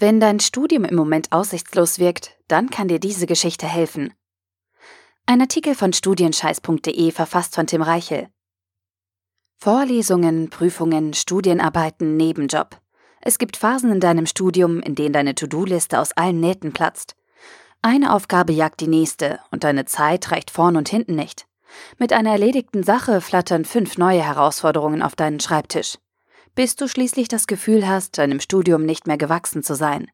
Wenn dein Studium im Moment aussichtslos wirkt, dann kann dir diese Geschichte helfen. Ein Artikel von studienscheiß.de verfasst von Tim Reichel. Vorlesungen, Prüfungen, Studienarbeiten, Nebenjob. Es gibt Phasen in deinem Studium, in denen deine To-Do-Liste aus allen Nähten platzt. Eine Aufgabe jagt die nächste und deine Zeit reicht vorn und hinten nicht. Mit einer erledigten Sache flattern fünf neue Herausforderungen auf deinen Schreibtisch bis du schließlich das Gefühl hast, deinem Studium nicht mehr gewachsen zu sein.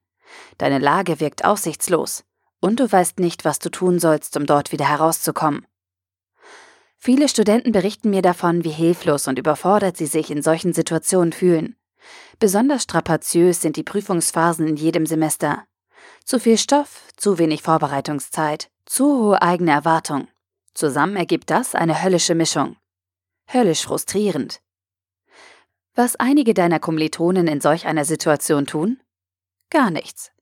Deine Lage wirkt aussichtslos und du weißt nicht, was du tun sollst, um dort wieder herauszukommen. Viele Studenten berichten mir davon, wie hilflos und überfordert sie sich in solchen Situationen fühlen. Besonders strapaziös sind die Prüfungsphasen in jedem Semester. Zu viel Stoff, zu wenig Vorbereitungszeit, zu hohe eigene Erwartung. Zusammen ergibt das eine höllische Mischung. Höllisch frustrierend. Was einige deiner Kommilitonen in solch einer Situation tun? Gar nichts.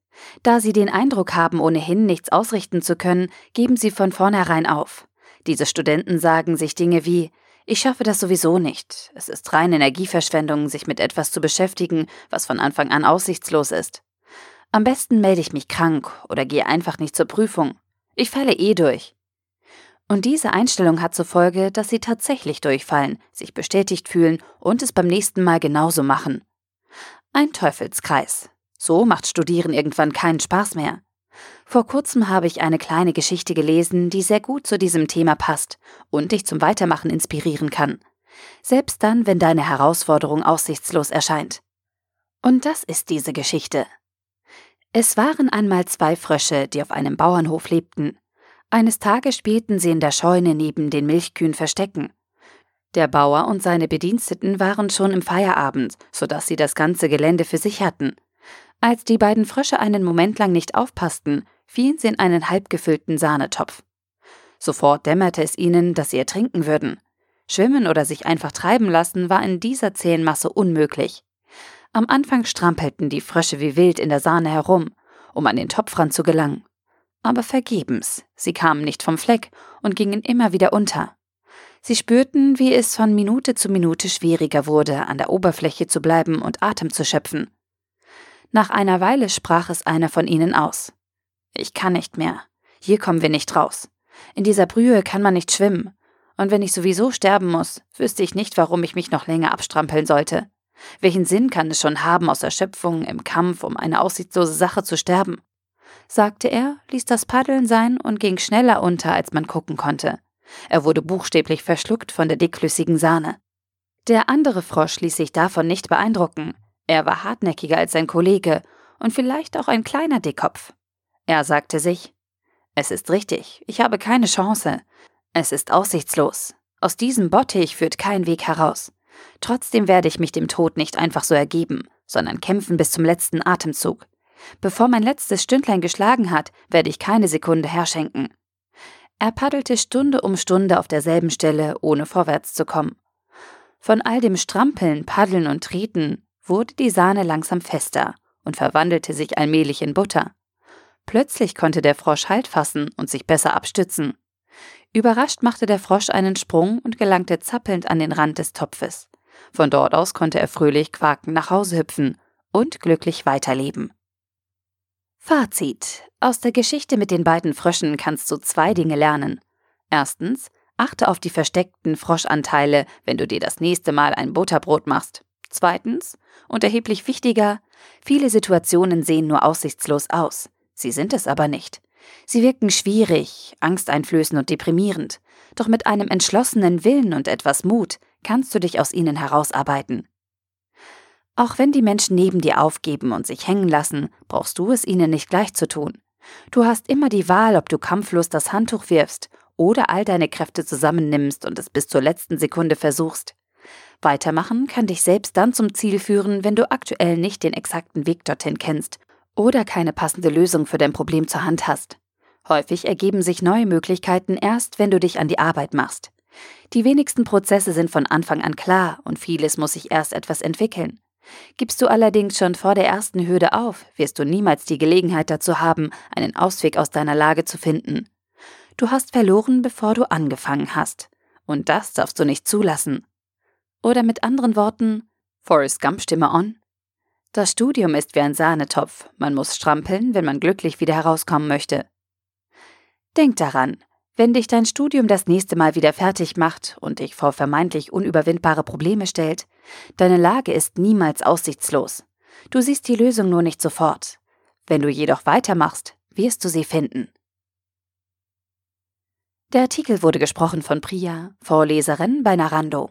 Da sie den Eindruck haben, ohnehin nichts ausrichten zu können, geben sie von vornherein auf. Diese Studenten sagen sich Dinge wie Ich schaffe das sowieso nicht. Es ist reine Energieverschwendung, sich mit etwas zu beschäftigen, was von Anfang an aussichtslos ist. Am besten melde ich mich krank oder gehe einfach nicht zur Prüfung. Ich falle eh durch. Und diese Einstellung hat zur Folge, dass sie tatsächlich durchfallen, sich bestätigt fühlen und es beim nächsten Mal genauso machen. Ein Teufelskreis. So macht Studieren irgendwann keinen Spaß mehr. Vor kurzem habe ich eine kleine Geschichte gelesen, die sehr gut zu diesem Thema passt und dich zum Weitermachen inspirieren kann. Selbst dann, wenn deine Herausforderung aussichtslos erscheint. Und das ist diese Geschichte. Es waren einmal zwei Frösche, die auf einem Bauernhof lebten. Eines Tages spielten sie in der Scheune neben den Milchkühen Verstecken. Der Bauer und seine Bediensteten waren schon im Feierabend, so dass sie das ganze Gelände für sich hatten. Als die beiden Frösche einen Moment lang nicht aufpassten, fielen sie in einen halbgefüllten Sahnetopf. Sofort dämmerte es ihnen, dass sie ertrinken würden. Schwimmen oder sich einfach treiben lassen war in dieser zähen Masse unmöglich. Am Anfang strampelten die Frösche wie wild in der Sahne herum, um an den Topfrand zu gelangen aber vergebens. Sie kamen nicht vom Fleck und gingen immer wieder unter. Sie spürten, wie es von Minute zu Minute schwieriger wurde, an der Oberfläche zu bleiben und Atem zu schöpfen. Nach einer Weile sprach es einer von ihnen aus. Ich kann nicht mehr. Hier kommen wir nicht raus. In dieser Brühe kann man nicht schwimmen. Und wenn ich sowieso sterben muss, wüsste ich nicht, warum ich mich noch länger abstrampeln sollte. Welchen Sinn kann es schon haben, aus Erschöpfung im Kampf um eine aussichtslose Sache zu sterben? Sagte er, ließ das Paddeln sein und ging schneller unter, als man gucken konnte. Er wurde buchstäblich verschluckt von der dickflüssigen Sahne. Der andere Frosch ließ sich davon nicht beeindrucken. Er war hartnäckiger als sein Kollege und vielleicht auch ein kleiner Dickkopf. Er sagte sich, es ist richtig, ich habe keine Chance. Es ist aussichtslos. Aus diesem Bottich führt kein Weg heraus. Trotzdem werde ich mich dem Tod nicht einfach so ergeben, sondern kämpfen bis zum letzten Atemzug. Bevor mein letztes Stündlein geschlagen hat, werde ich keine Sekunde herschenken. Er paddelte Stunde um Stunde auf derselben Stelle, ohne vorwärts zu kommen. Von all dem Strampeln, Paddeln und Treten wurde die Sahne langsam fester und verwandelte sich allmählich in Butter. Plötzlich konnte der Frosch Halt fassen und sich besser abstützen. Überrascht machte der Frosch einen Sprung und gelangte zappelnd an den Rand des Topfes. Von dort aus konnte er fröhlich quakend nach Hause hüpfen und glücklich weiterleben. Fazit. Aus der Geschichte mit den beiden Fröschen kannst du zwei Dinge lernen. Erstens, achte auf die versteckten Froschanteile, wenn du dir das nächste Mal ein Butterbrot machst. Zweitens, und erheblich wichtiger, viele Situationen sehen nur aussichtslos aus. Sie sind es aber nicht. Sie wirken schwierig, angsteinflößend und deprimierend. Doch mit einem entschlossenen Willen und etwas Mut kannst du dich aus ihnen herausarbeiten. Auch wenn die Menschen neben dir aufgeben und sich hängen lassen, brauchst du es ihnen nicht gleich zu tun. Du hast immer die Wahl, ob du kampflos das Handtuch wirfst oder all deine Kräfte zusammennimmst und es bis zur letzten Sekunde versuchst. Weitermachen kann dich selbst dann zum Ziel führen, wenn du aktuell nicht den exakten Weg dorthin kennst oder keine passende Lösung für dein Problem zur Hand hast. Häufig ergeben sich neue Möglichkeiten erst, wenn du dich an die Arbeit machst. Die wenigsten Prozesse sind von Anfang an klar und vieles muss sich erst etwas entwickeln. Gibst du allerdings schon vor der ersten Hürde auf, wirst du niemals die Gelegenheit dazu haben, einen Ausweg aus deiner Lage zu finden. Du hast verloren, bevor du angefangen hast. Und das darfst du nicht zulassen. Oder mit anderen Worten, Forrest Gump Stimme on. Das Studium ist wie ein Sahnetopf. Man muss strampeln, wenn man glücklich wieder herauskommen möchte. Denk daran, wenn dich dein Studium das nächste Mal wieder fertig macht und dich vor vermeintlich unüberwindbare Probleme stellt, deine Lage ist niemals aussichtslos. Du siehst die Lösung nur nicht sofort. Wenn du jedoch weitermachst, wirst du sie finden. Der Artikel wurde gesprochen von Priya, Vorleserin bei Narando.